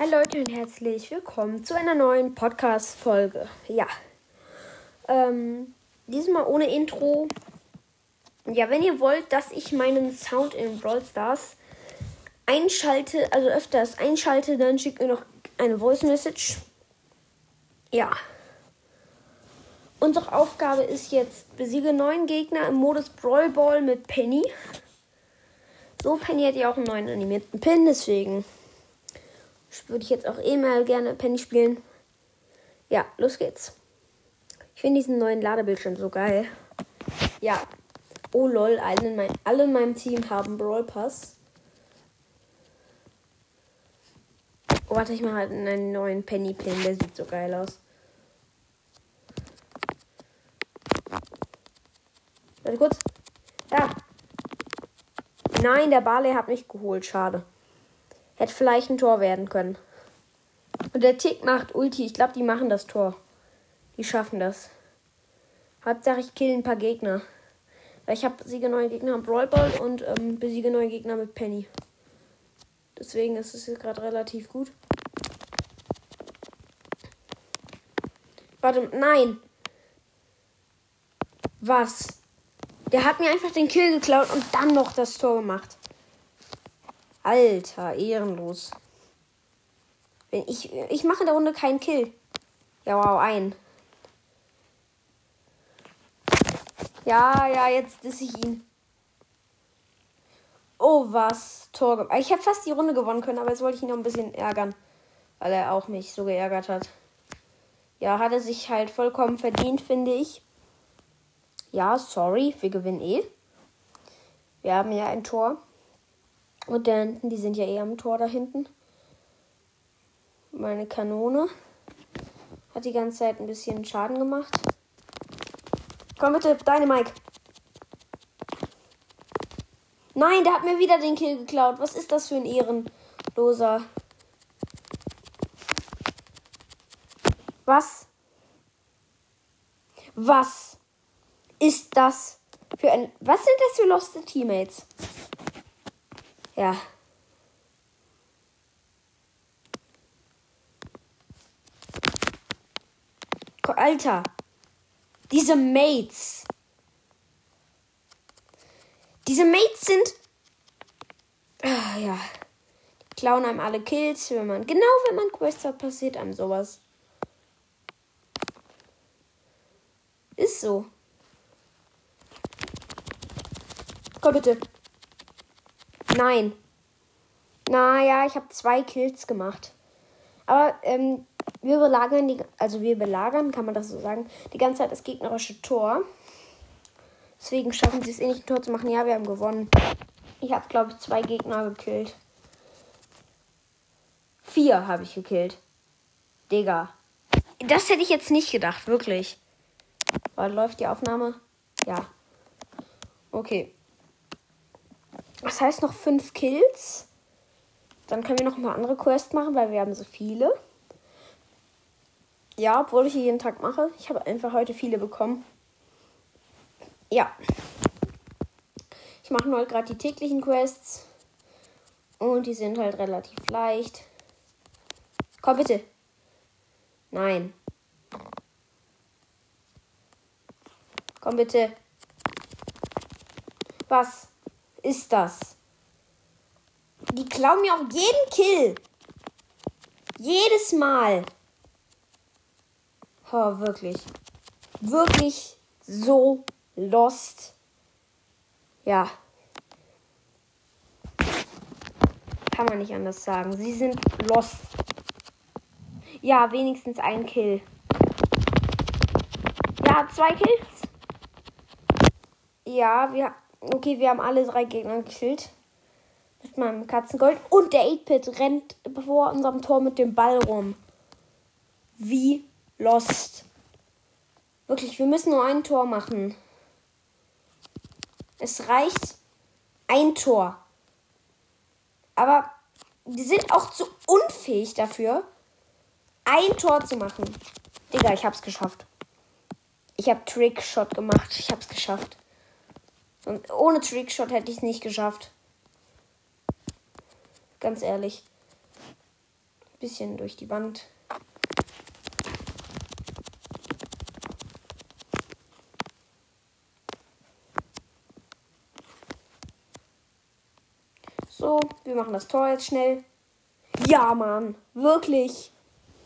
Hi Leute und herzlich willkommen zu einer neuen Podcast-Folge. Ja. Ähm, diesmal ohne Intro. Ja, wenn ihr wollt, dass ich meinen Sound in Brawl Stars einschalte, also öfters einschalte, dann schickt mir noch eine Voice Message. Ja. Unsere Aufgabe ist jetzt, besiege neun Gegner im Modus Brawl Ball mit Penny. So, Penny hat ja auch einen neuen animierten Pin, deswegen würde ich jetzt auch eh mal gerne Penny spielen. Ja, los geht's. Ich finde diesen neuen Ladebildschirm so geil. Ja. Oh lol, alle in, mein, alle in meinem Team haben Brawl Pass. Oh, warte, ich mache halt einen neuen Penny Pin, der sieht so geil aus. Warte kurz. Da. Nein, der Barley hat mich geholt. Schade. Hätte vielleicht ein Tor werden können. Und der Tick macht Ulti. Ich glaube, die machen das Tor. Die schaffen das. Hauptsache, ich kill ein paar Gegner. Weil ich habe besiege neue Gegner am Brawl und ähm, besiege neue Gegner mit Penny. Deswegen ist es jetzt gerade relativ gut. Warte, nein. Was? Der hat mir einfach den Kill geklaut und dann noch das Tor gemacht. Alter, ehrenlos. Ich, ich mache in der Runde keinen Kill. Ja, wow, ein. Ja, ja, jetzt ist ich ihn. Oh, was? Tor. Ich hätte fast die Runde gewonnen können, aber jetzt wollte ich ihn noch ein bisschen ärgern. Weil er auch mich so geärgert hat. Ja, hat er sich halt vollkommen verdient, finde ich. Ja, sorry, wir gewinnen eh. Wir haben ja ein Tor. Und da hinten, die sind ja eher am Tor da hinten. Meine Kanone hat die ganze Zeit ein bisschen Schaden gemacht. Komm bitte, deine Mike. Nein, der hat mir wieder den Kill geklaut. Was ist das für ein Ehrenloser? Was? Was ist das für ein. Was sind das für loste Teammates? Ja. Alter. Diese Mates. Diese Mates sind. Ah, ja. Die klauen einem alle Kills, wenn man. Genau, wenn man Quest hat, passiert einem sowas. Ist so. Komm bitte. Nein. Naja, ich habe zwei Kills gemacht. Aber ähm, wir belagern die, also wir belagern, kann man das so sagen, die ganze Zeit das gegnerische Tor. Deswegen schaffen sie es eh nicht, ein Tor zu machen. Ja, wir haben gewonnen. Ich habe, glaube ich, zwei Gegner gekillt. Vier habe ich gekillt. Digga. Das hätte ich jetzt nicht gedacht, wirklich. Läuft die Aufnahme? Ja. Okay. Das heißt noch fünf Kills. Dann können wir noch mal andere Quests machen, weil wir haben so viele. Ja, obwohl ich jeden Tag mache. Ich habe einfach heute viele bekommen. Ja. Ich mache nur halt gerade die täglichen Quests. Und die sind halt relativ leicht. Komm bitte. Nein. Komm bitte. Was? Ist das? Die klauen mir auch jeden Kill. Jedes Mal. Oh, wirklich. Wirklich so lost. Ja. Kann man nicht anders sagen. Sie sind lost. Ja, wenigstens ein Kill. Ja, zwei Kills. Ja, wir Okay, wir haben alle drei Gegner gekillt. Mit meinem Katzengold. Und der 8-Pit rennt vor unserem Tor mit dem Ball rum. Wie lost. Wirklich, wir müssen nur ein Tor machen. Es reicht ein Tor. Aber die sind auch zu unfähig dafür, ein Tor zu machen. Digga, ich hab's geschafft. Ich hab Trickshot gemacht. Ich hab's geschafft. Und ohne Trickshot hätte ich es nicht geschafft. Ganz ehrlich. Bisschen durch die Wand. So, wir machen das Tor jetzt schnell. Ja, Mann. Wirklich.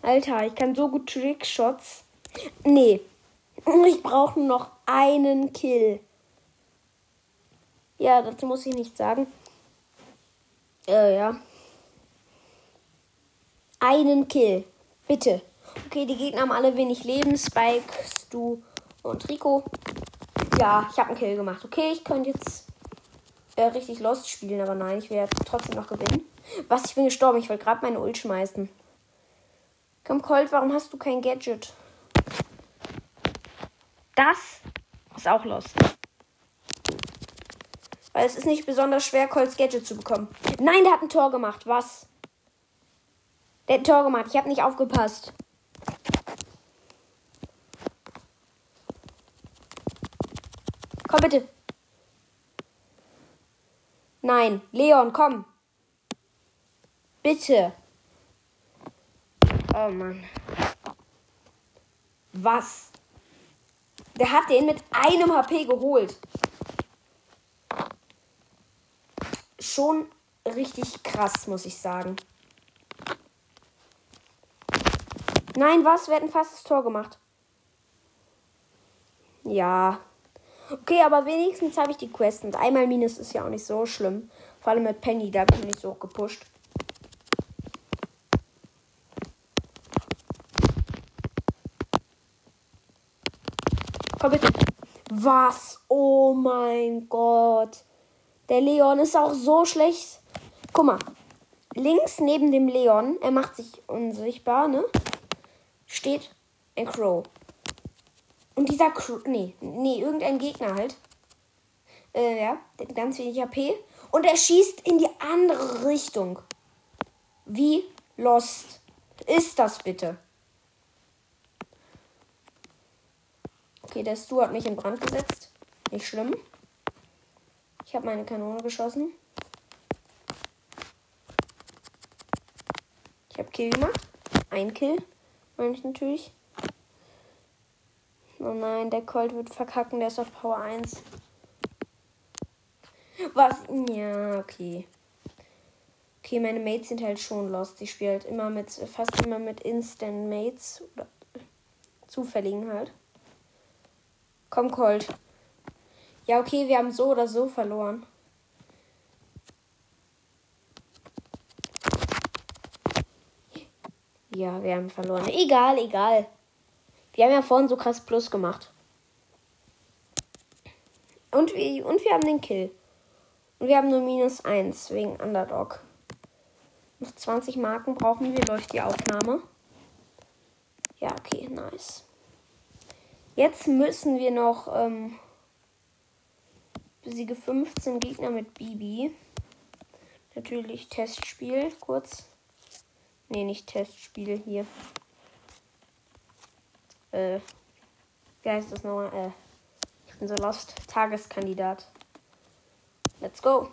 Alter, ich kann so gut Trickshots. Nee. Ich brauche nur noch einen Kill. Ja, dazu muss ich nichts sagen. Äh, ja. Einen Kill. Bitte. Okay, die Gegner haben alle wenig Leben. Spike, Stu und Rico. Ja, ich habe einen Kill gemacht. Okay, ich könnte jetzt äh, richtig Lost spielen, aber nein, ich werde trotzdem noch gewinnen. Was, ich bin gestorben. Ich wollte gerade meine Ult schmeißen. Komm, Colt, warum hast du kein Gadget? Das ist auch Lost. Weil es ist nicht besonders schwer, Colts Gadget zu bekommen. Nein, der hat ein Tor gemacht. Was? Der hat ein Tor gemacht. Ich habe nicht aufgepasst. Komm bitte. Nein, Leon, komm. Bitte. Oh Mann. Was? Der hat den mit einem HP geholt. Schon richtig krass, muss ich sagen. Nein, was? Wir hätten fast das Tor gemacht. Ja. Okay, aber wenigstens habe ich die Quest. Und einmal Minus ist ja auch nicht so schlimm. Vor allem mit Penny, da bin ich so gepusht. Komm bitte. Was? Oh mein Gott. Der Leon ist auch so schlecht. Guck mal. Links neben dem Leon, er macht sich unsichtbar, ne? Steht ein Crow. Und dieser Crow, nee, nee, irgendein Gegner halt. Äh, ja, ganz wenig HP. Und er schießt in die andere Richtung. Wie lost ist das bitte? Okay, der Stu hat mich in Brand gesetzt. Nicht schlimm. Ich habe meine Kanone geschossen. Ich habe Kill gemacht. Ein Kill, meine ich natürlich. Oh nein, der Colt wird verkacken, der ist auf Power 1. Was? Ja, okay. Okay, meine Mates sind halt schon lost. Ich spiele halt immer mit, fast immer mit Instant Mates. Oder zufälligen halt. Komm, Colt. Ja, okay, wir haben so oder so verloren. Ja, wir haben verloren. Egal, egal. Wir haben ja vorhin so krass Plus gemacht. Und wir, und wir haben den Kill. Und wir haben nur minus 1 wegen Underdog. Noch 20 Marken brauchen wir, läuft die Aufnahme. Ja, okay, nice. Jetzt müssen wir noch ähm, Besiege 15 Gegner mit Bibi. Natürlich Testspiel, kurz. Ne, nicht Testspiel hier. Äh, wie heißt das nochmal? Äh, ich bin so lost. Tageskandidat. Let's go.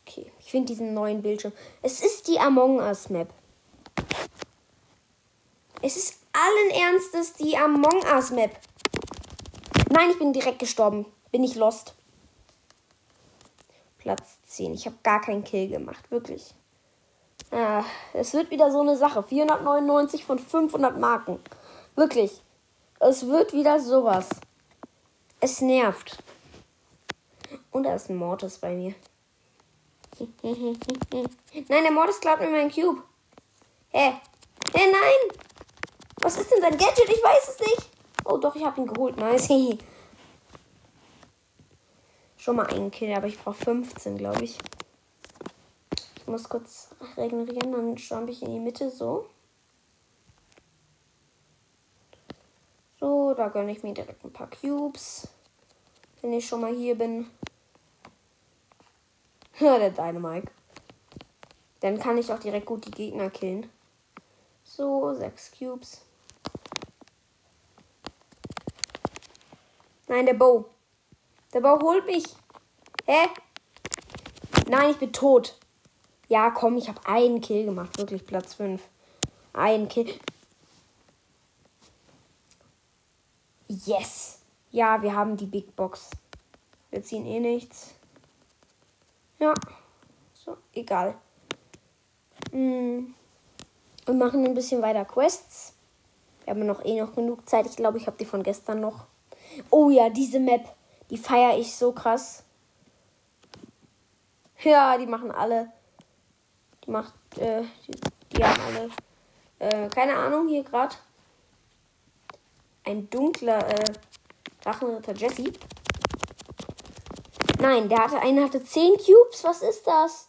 Okay, ich finde diesen neuen Bildschirm. Es ist die Among Us Map. Es ist allen Ernstes die Among Us Map. Nein, ich bin direkt gestorben. Bin ich lost. Platz 10. Ich habe gar keinen Kill gemacht. Wirklich. Ah, es wird wieder so eine Sache. 499 von 500 Marken. Wirklich. Es wird wieder sowas. Es nervt. Und da ist ein Mortis bei mir. nein, der Mortis klaut mir meinen Cube. Hä? Hä, nein! Was ist denn sein Gadget? Ich weiß es nicht. Oh, doch, ich habe ihn geholt. Nice. Schon mal einen Kill, aber ich brauche 15, glaube ich. Ich muss kurz regenerieren, dann jump ich in die Mitte so. So, da gönne ich mir direkt ein paar Cubes. Wenn ich schon mal hier bin. Ja, der Dynamite. Dann kann ich auch direkt gut die Gegner killen. So, sechs Cubes. Nein, der Bow. Der Bow holt mich. Hä? Nein, ich bin tot. Ja, komm, ich habe einen Kill gemacht. Wirklich Platz 5. Ein Kill. Yes. Ja, wir haben die Big Box. Wir ziehen eh nichts. Ja. So, egal. Hm. Wir machen ein bisschen weiter Quests. Wir haben noch eh noch genug Zeit. Ich glaube, ich habe die von gestern noch. Oh ja, diese Map. Die feiere ich so krass. Ja, die machen alle. Die macht, äh, die, die haben alle. Äh, keine Ahnung, hier gerade. Ein dunkler, äh, Drachenritter Jesse. Nein, der hatte, einer hatte 10 Cubes. Was ist das?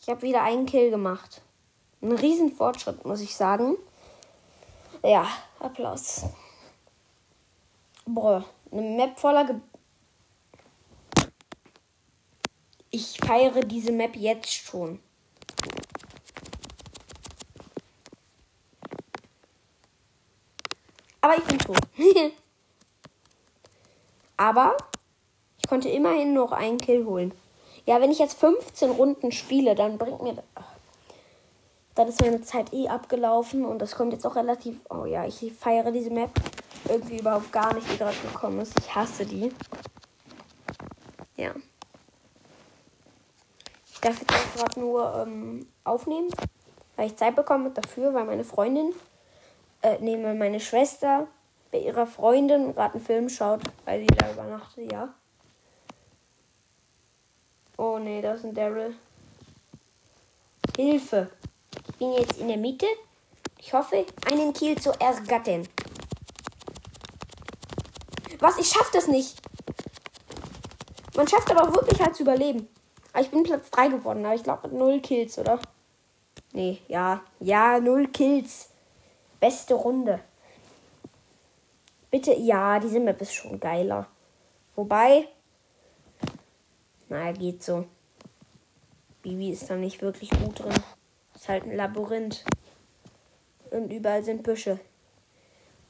Ich habe wieder einen Kill gemacht. Ein Riesenfortschritt, muss ich sagen. Ja, Applaus. Boah, eine Map voller Ge Ich feiere diese Map jetzt schon. Aber ich bin tot. Aber ich konnte immerhin noch einen Kill holen. Ja, wenn ich jetzt 15 Runden spiele, dann bringt mir. Dann ist meine Zeit eh abgelaufen und das kommt jetzt auch relativ. Oh ja, ich feiere diese Map irgendwie überhaupt gar nicht, die gerade gekommen ist. Ich hasse die. Ja. Ich darf jetzt gerade nur ähm, aufnehmen, weil ich Zeit bekomme dafür, weil meine Freundin, äh, nee, meine Schwester bei ihrer Freundin gerade einen Film schaut, weil sie da übernachtet, ja. Oh nee, das ist ein Daryl. Hilfe! Ich bin jetzt in der Mitte. Ich hoffe, einen Kill zu ergattern. Was? Ich schaff das nicht. Man schafft aber wirklich halt zu überleben. Ich bin Platz 3 geworden, aber ich glaube mit 0 Kills, oder? Nee, ja. Ja, 0 Kills. Beste Runde. Bitte, ja, diese Map ist schon geiler. Wobei, naja, geht so. Bibi ist da nicht wirklich gut drin. Ist halt ein Labyrinth. Und überall sind Büsche.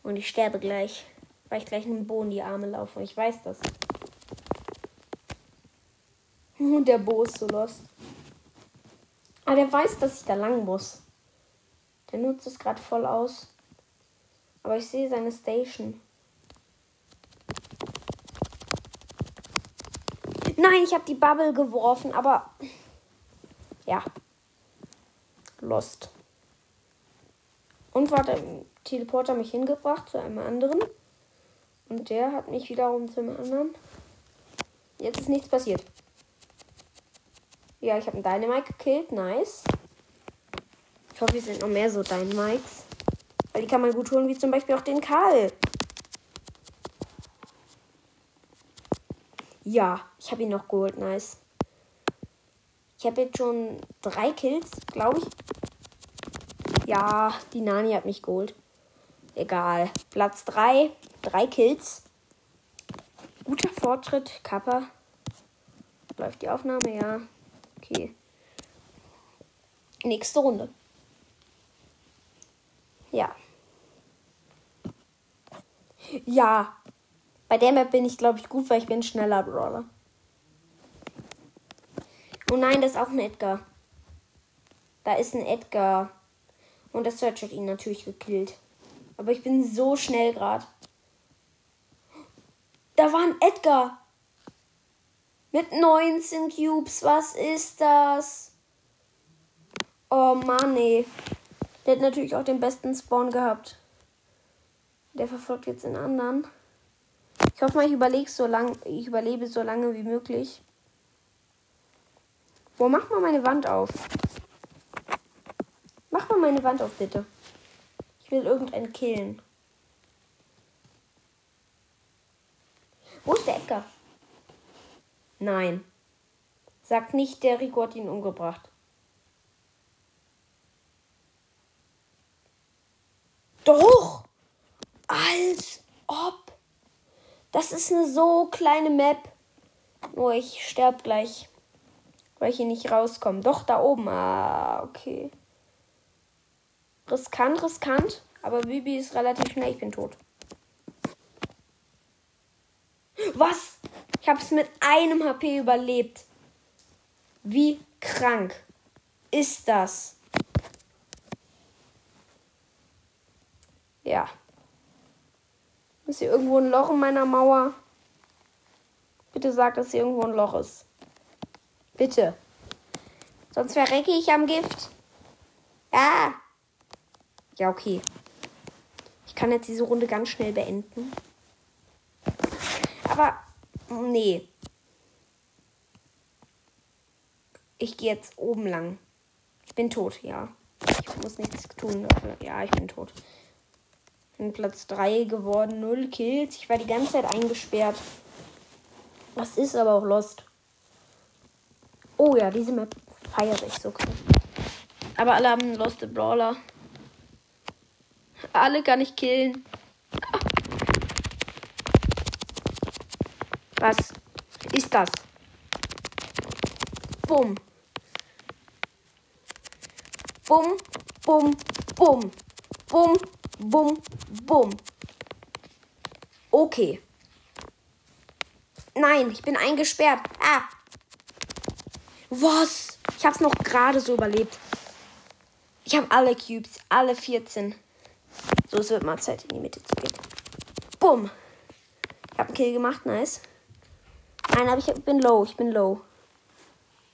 Und ich sterbe gleich, weil ich gleich einem Bo in die Arme laufe. Ich weiß das. Und der Bo ist so lost. Aber der weiß, dass ich da lang muss. Der nutzt es gerade voll aus. Aber ich sehe seine Station. Nein, ich habe die Bubble geworfen, aber ja. Lost. Und war der Teleporter mich hingebracht zu einem anderen. Und der hat mich wiederum zu einem anderen. Jetzt ist nichts passiert. Ja, ich habe einen Dynamite gekillt. Nice. Ich hoffe, es sind noch mehr so Dynamites. Weil die kann man gut holen, wie zum Beispiel auch den Karl. Ja, ich habe ihn noch geholt. Nice. Ich habe jetzt schon drei Kills, glaube ich. Ja, die Nani hat mich geholt. Egal. Platz 3. Drei Kills. Guter Fortschritt. Kappa. Läuft die Aufnahme? Ja. Okay. Nächste Runde. Ja. Ja, bei der Map bin ich, glaube ich, gut, weil ich bin schneller Brawler. Oh nein, das ist auch ein Edgar. Da ist ein Edgar. Und das Search hat ihn natürlich gekillt. Aber ich bin so schnell gerade. Da war ein Edgar. Mit 19 Cubes. Was ist das? Oh Mann, ey. Der hat natürlich auch den besten Spawn gehabt. Der verfolgt jetzt den anderen. Ich hoffe mal, ich überlege so lang, ich überlebe so lange wie möglich. Wo mach mal meine Wand auf? Mach mal meine Wand auf, bitte. Ich will irgendeinen killen. Wo ist der Edgar? Nein. Sagt nicht, der Rico hat ihn umgebracht. Doch! Als ob. Das ist eine so kleine Map. Nur ich sterbe gleich. Weil ich hier nicht rauskomme. Doch, da oben. Ah, okay. Riskant, riskant. Aber Bibi ist relativ schnell. Ich bin tot. Was? Ich habe es mit einem HP überlebt. Wie krank. ist das? Ja. Ist hier irgendwo ein Loch in meiner Mauer? Bitte sag, dass hier irgendwo ein Loch ist. Bitte. Sonst verrecke ich am Gift. Ja. Ja, okay. Ich kann jetzt diese Runde ganz schnell beenden. Aber, nee. Ich gehe jetzt oben lang. Ich bin tot, ja. Ich muss nichts tun dafür. Ja, ich bin tot. Bin Platz 3 geworden, 0 Kills. Ich war die ganze Zeit eingesperrt. Das ist aber auch Lost. Oh ja, diese Map feiere ich so. Aber alle haben Lost Brawler. Alle kann ich killen. Was ist das? Bumm. Bumm, bumm, bumm. Bumm, bumm, bumm. Okay. Nein, ich bin eingesperrt. Ah. Was? Ich hab's noch gerade so überlebt. Ich habe alle Cubes, alle 14. So, es wird mal Zeit, in die Mitte zu gehen. Bumm. Ich habe einen Kill gemacht, nice. Nein, aber ich bin low, ich bin low.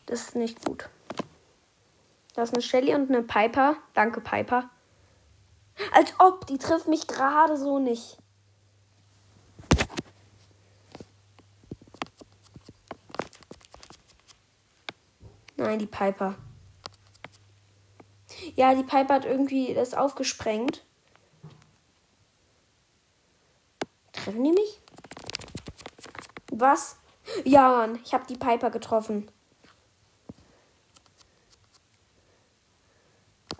Das ist nicht gut. Da ist eine Shelly und eine Piper. Danke, Piper. Als ob, die trifft mich gerade so nicht. Nein, die Piper. Ja, die Piper hat irgendwie das aufgesprengt. Treffen die mich? Was? Ja, Mann, ich habe die Piper getroffen.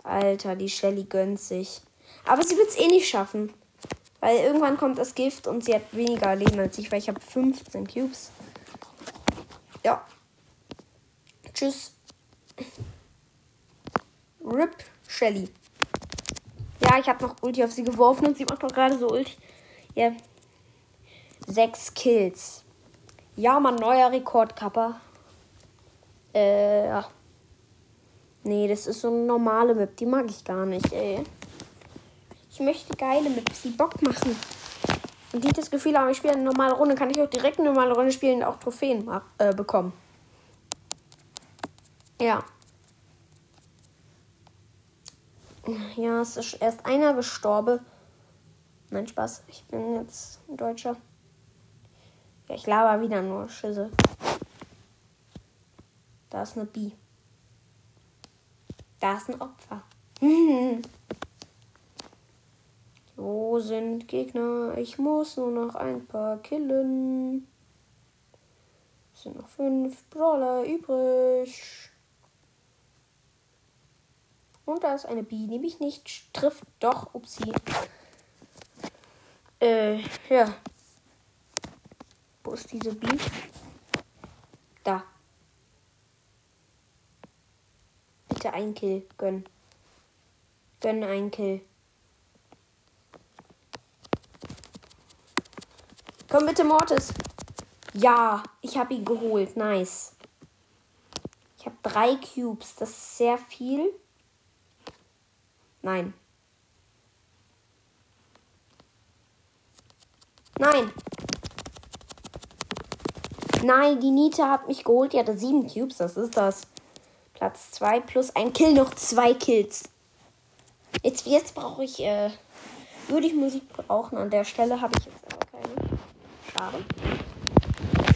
Alter, die Shelly gönnt sich. Aber sie wird es eh nicht schaffen. Weil irgendwann kommt das Gift und sie hat weniger Leben als ich, weil ich habe 15 Cubes. Ja. Tschüss. Rip Shelly. Ja, ich habe noch Ulti auf sie geworfen und sie macht doch gerade so Ulti. Ja. Sechs Kills. Ja, mein neuer Rekordkapper. Äh. Nee, das ist so eine normale Map. Die mag ich gar nicht, ey. Ich möchte geile Maps, die Bock machen. Und die das Gefühl haben, ich spiele eine normale Runde, kann ich auch direkt eine normale Runde spielen und auch Trophäen äh, bekommen. Ja. Ja, es ist erst einer gestorben. Nein, Spaß. Ich bin jetzt ein Deutscher. Ja, ich laber wieder nur Schüsse. Da ist eine B. Da ist ein Opfer. Wo sind Gegner? Ich muss nur noch ein paar killen. Es sind noch fünf Brawler übrig. Und da ist eine B, die mich nicht trifft. Doch, upsie. Äh, ja. Wo ist diese B? Da. Bitte ein Kill. Gönn. Gönn ein Kill. Komm bitte, Mortis. Ja, ich habe ihn geholt. Nice. Ich habe drei Cubes. Das ist sehr viel. Nein. Nein. Nein, die Nita hat mich geholt. Die hatte sieben Cubes. Das ist das. Platz 2 plus ein Kill, noch zwei Kills. Jetzt, jetzt brauche ich, äh, würde ich Musik brauchen. An der Stelle habe ich jetzt aber keine. Schade.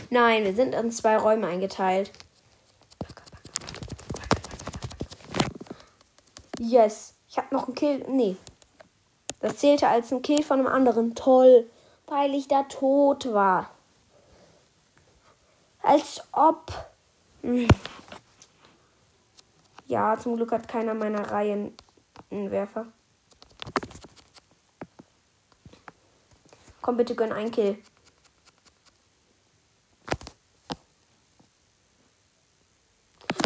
Nein, wir sind in zwei Räume eingeteilt. Yes. Ich habe noch einen Kill. Nee. Das zählte als ein Kill von einem anderen. Toll. Weil ich da tot war. Als ob. Hm. Ja, zum Glück hat keiner meiner Reihen einen Werfer. Komm bitte, gönn ein Kill.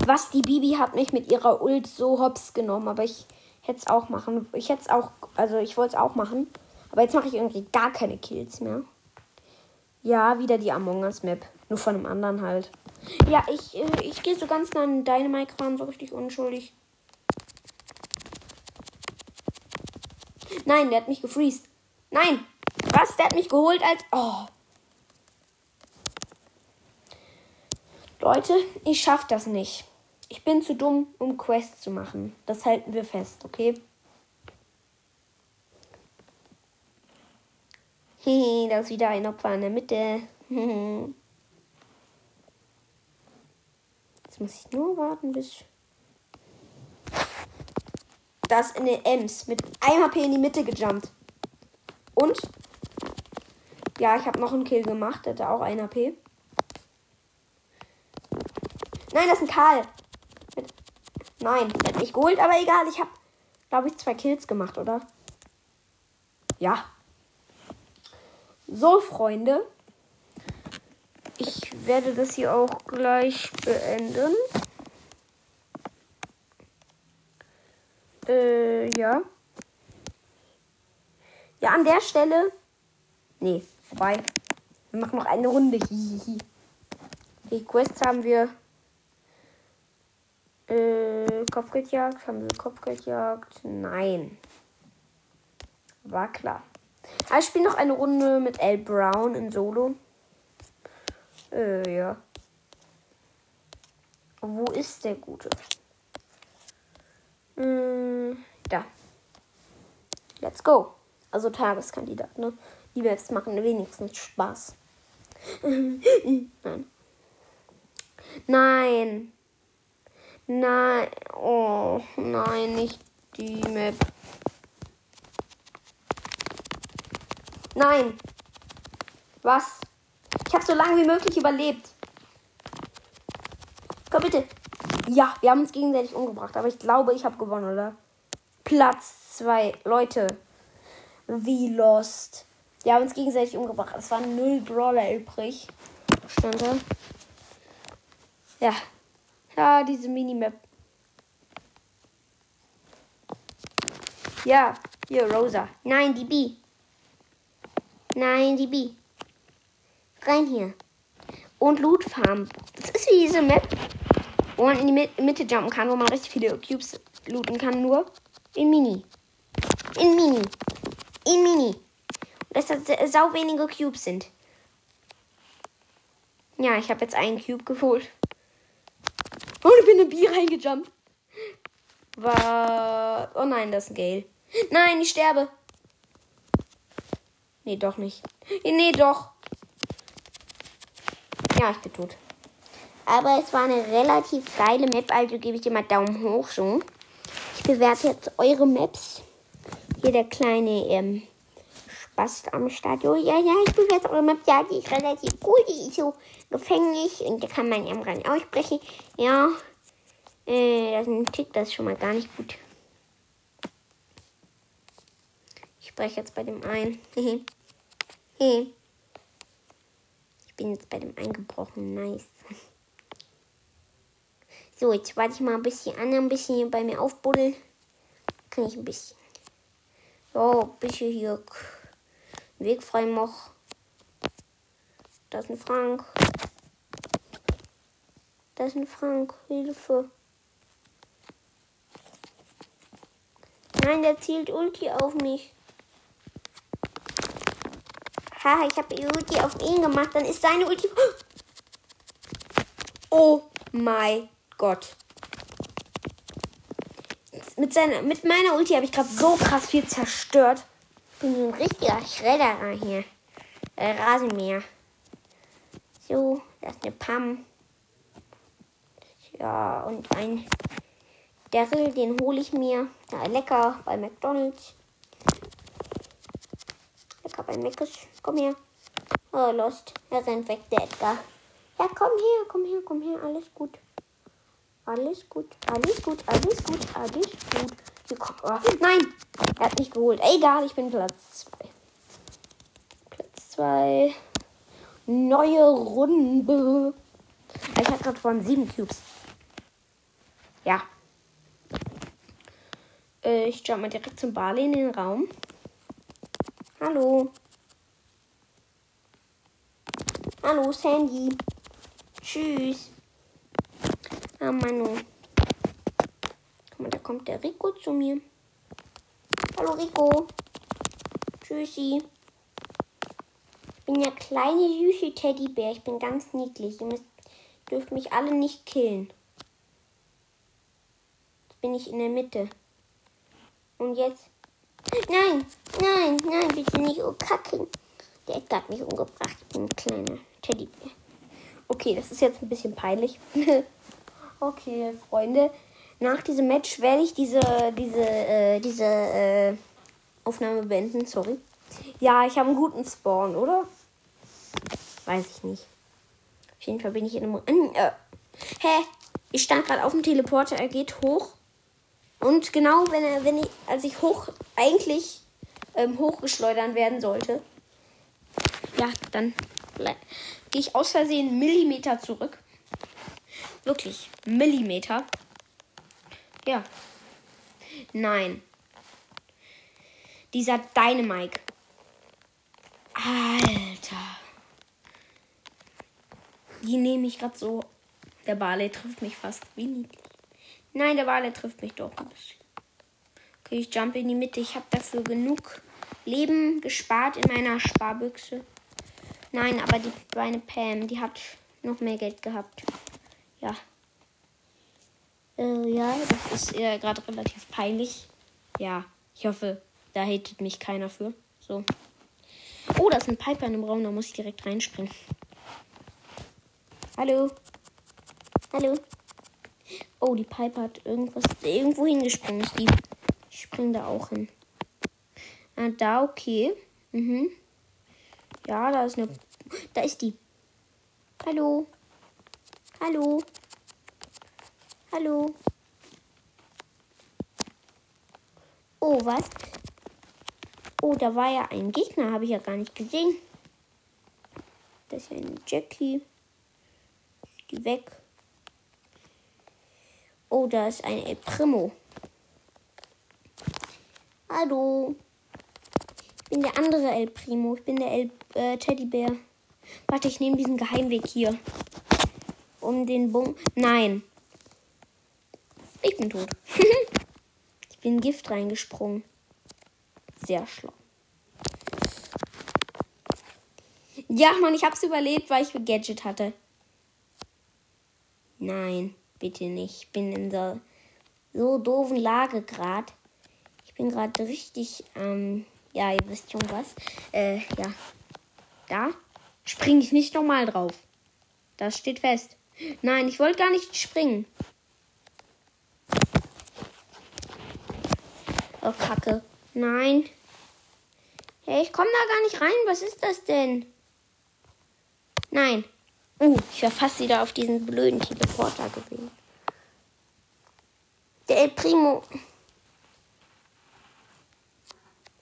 Was, die Bibi hat mich mit ihrer Ult so hops genommen, aber ich hätte es auch machen. Ich hätte es auch, also ich wollte es auch machen. Aber jetzt mache ich irgendwie gar keine Kills mehr. Ja, wieder die Among Us Map. Nur von einem anderen halt. Ja, ich, äh, ich gehe so ganz nah an deine ran, so richtig unschuldig. Nein, der hat mich gefriest. Nein! Was? Der hat mich geholt als. Oh. Leute, ich schaff das nicht. Ich bin zu dumm, um Quests zu machen. Das halten wir fest, okay? Hehe, da ist wieder ein Opfer in der Mitte. Jetzt muss ich nur warten, bis. Das in den Ems mit einem HP in die Mitte gejumpt. Und? Ja, ich habe noch einen Kill gemacht. Der hatte auch ein HP. Nein, das ist ein Karl. Mit Nein, der hat mich geholt, aber egal. Ich habe, glaube ich, zwei Kills gemacht, oder? Ja. So, Freunde. Ich werde das hier auch gleich beenden. Äh, ja. Ja, an der Stelle. Nee, vorbei. Wir machen noch eine Runde. Die Quests haben wir. Äh, Kopfgeldjagd. Haben wir Kopfgeldjagd? Nein. War klar. Ah, ich spiele noch eine Runde mit L. Brown in Solo. Äh, ja. Wo ist der Gute? Äh, da. Let's go. Also Tageskandidat, ne? Die Maps machen wenigstens Spaß. Nein. Nein. Nein. Oh, nein, nicht die Map. Nein. Was? Ich habe so lange wie möglich überlebt. Komm bitte. Ja, wir haben uns gegenseitig umgebracht, aber ich glaube, ich habe gewonnen, oder? Platz 2. Leute. Wie lost. Wir haben uns gegenseitig umgebracht. Es waren null Brawler übrig. Stand. Ja. Ja, diese Minimap. Ja, hier, Rosa. Nein, die B. Nein, die B. Rein hier. Und Loot Farm. Das ist wie diese Map, wo man in die Mitte jumpen kann, wo man richtig viele Cubes looten kann, nur in Mini. In Mini. In Mini. Und dass das sau wenige Cubes sind. Ja, ich habe jetzt einen Cube geholt. Und ich bin in B reingejumpt. War. Oh nein, das ist ein Gale. Nein, ich sterbe. Nee, doch nicht. Nee, doch. Ja, ich bin tot. Aber es war eine relativ geile Map, also gebe ich dir mal Daumen hoch so. Ich bewerte jetzt eure Maps. Hier der kleine ähm, Spast am Stadion. Ja, ja, ich bewerte eure Map. Ja, die ist relativ cool. Die ist so gefänglich und da kann man ja rein aussprechen. Ja, äh, das ist ein Tick, das ist schon mal gar nicht gut. Ich spreche jetzt bei dem ein. ich bin jetzt bei dem eingebrochen. Nice. So, jetzt warte ich mal ein bisschen an, ein bisschen hier bei mir aufbuddeln. Kann ich ein bisschen. So, ein bisschen hier Weg frei machen. Da ist ein Frank. Da ist ein Frank. Hilfe. Nein, der zielt Ulti auf mich. Haha, ich habe Ulti auf ihn gemacht. Dann ist seine Ulti. Oh mein Gott. Mit, seiner, mit meiner Ulti habe ich gerade so krass viel zerstört. Bin ein richtiger Schredderer hier. Äh, Rasenmäher. So, das ist eine Pam. Ja, und ein Daryl, den hole ich mir. Ja, lecker bei McDonalds. Lecker bei Mc's. Komm her. Oh, Lost. Er rennt weg, der Edgar. Ja, komm her, komm her, komm her. Alles gut. Alles gut, alles gut, alles gut, alles gut. Oh, nein! Er hat mich geholt. Egal, ich bin Platz 2. Platz 2. Neue Runde. Ich hatte gerade von sieben Cubes. Ja. Äh, ich jump mal direkt zum Barley in den Raum. Hallo. Hallo, Sandy. Tschüss. Ah, Manu. Guck mal, da kommt der Rico zu mir. Hallo, Rico. Tschüssi. Ich bin ja kleine süße Teddybär. Ich bin ganz niedlich. Ihr dürft mich alle nicht killen. Jetzt bin ich in der Mitte. Und jetzt. Nein, nein, nein, bitte nicht. Oh, Kacke. Der Edgar hat mich umgebracht. Ich bin ein kleiner Teddybär. Okay, das ist jetzt ein bisschen peinlich. okay, Freunde. Nach diesem Match werde ich diese, diese, äh, diese äh, Aufnahme beenden. Sorry. Ja, ich habe einen guten Spawn, oder? Weiß ich nicht. Auf jeden Fall bin ich in einem. Äh, hä? Ich stand gerade auf dem Teleporter, er geht hoch. Und genau, wenn er, wenn ich, als ich hoch, eigentlich ähm, hochgeschleudert werden sollte, ja, dann gehe ich aus Versehen Millimeter zurück. Wirklich, Millimeter. Ja. Nein. Dieser Dynamike. Alter. Die nehme ich gerade so. Der Barley trifft mich fast. Wie niedlich. Nein, der Barley trifft mich doch ein bisschen. Okay, ich jump in die Mitte. Ich habe dafür genug Leben gespart in meiner Sparbüchse. Nein, aber die kleine Pam, die hat noch mehr Geld gehabt. Ja. Äh, ja, das ist ihr gerade relativ peinlich. Ja, ich hoffe, da hatet mich keiner für. So. Oh, da ist ein Piper in dem Raum, da muss ich direkt reinspringen. Hallo. Hallo. Oh, die Piper hat irgendwas irgendwo hingesprungen. Ist die. Ich spring da auch hin. Ah, da, okay. Mhm. Ja, da ist eine. Da ist die. Hallo. Hallo. Hallo. Oh, was? Oh, da war ja ein Gegner, habe ich ja gar nicht gesehen. Das ist ja eine Jackie. Die weg. Oh, da ist ein El Primo. Hallo. Bin der andere El Primo. Ich bin der El äh, Teddybär. Warte, ich nehme diesen Geheimweg hier. Um den Bum. Nein. Ich bin tot. ich bin in Gift reingesprungen. Sehr schlau. Ja, Mann, ich hab's überlebt, weil ich ein Gadget hatte. Nein, bitte nicht. Ich bin in der so doofen Lage gerade. Ich bin gerade richtig, ähm, ja, ihr wisst schon was. Äh, ja. Da springe ich nicht nochmal drauf. Das steht fest. Nein, ich wollte gar nicht springen. Oh, Kacke. Nein. Hey, ich komme da gar nicht rein. Was ist das denn? Nein. Uh, ich war fast wieder auf diesen blöden Teleporter gewesen. Der El Primo.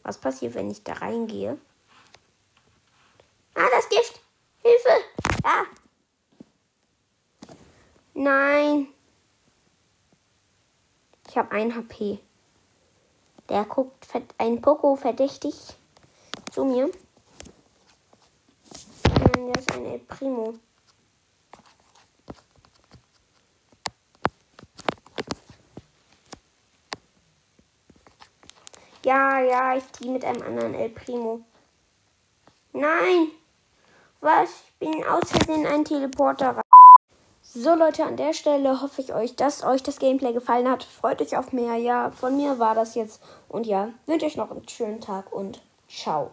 Was passiert, wenn ich da reingehe? Ah, das Gift. Hilfe. Ja. Nein. Ich habe ein HP. Der guckt ein Poco verdächtig zu mir. Der ist ein El Primo. Ja, ja, ich team mit einem anderen El Primo. Nein! Was? Ich bin aus Versehen ein Teleporter. So Leute, an der Stelle hoffe ich euch, dass euch das Gameplay gefallen hat. Freut euch auf mehr. Ja, von mir war das jetzt. Und ja, wünsche euch noch einen schönen Tag und ciao.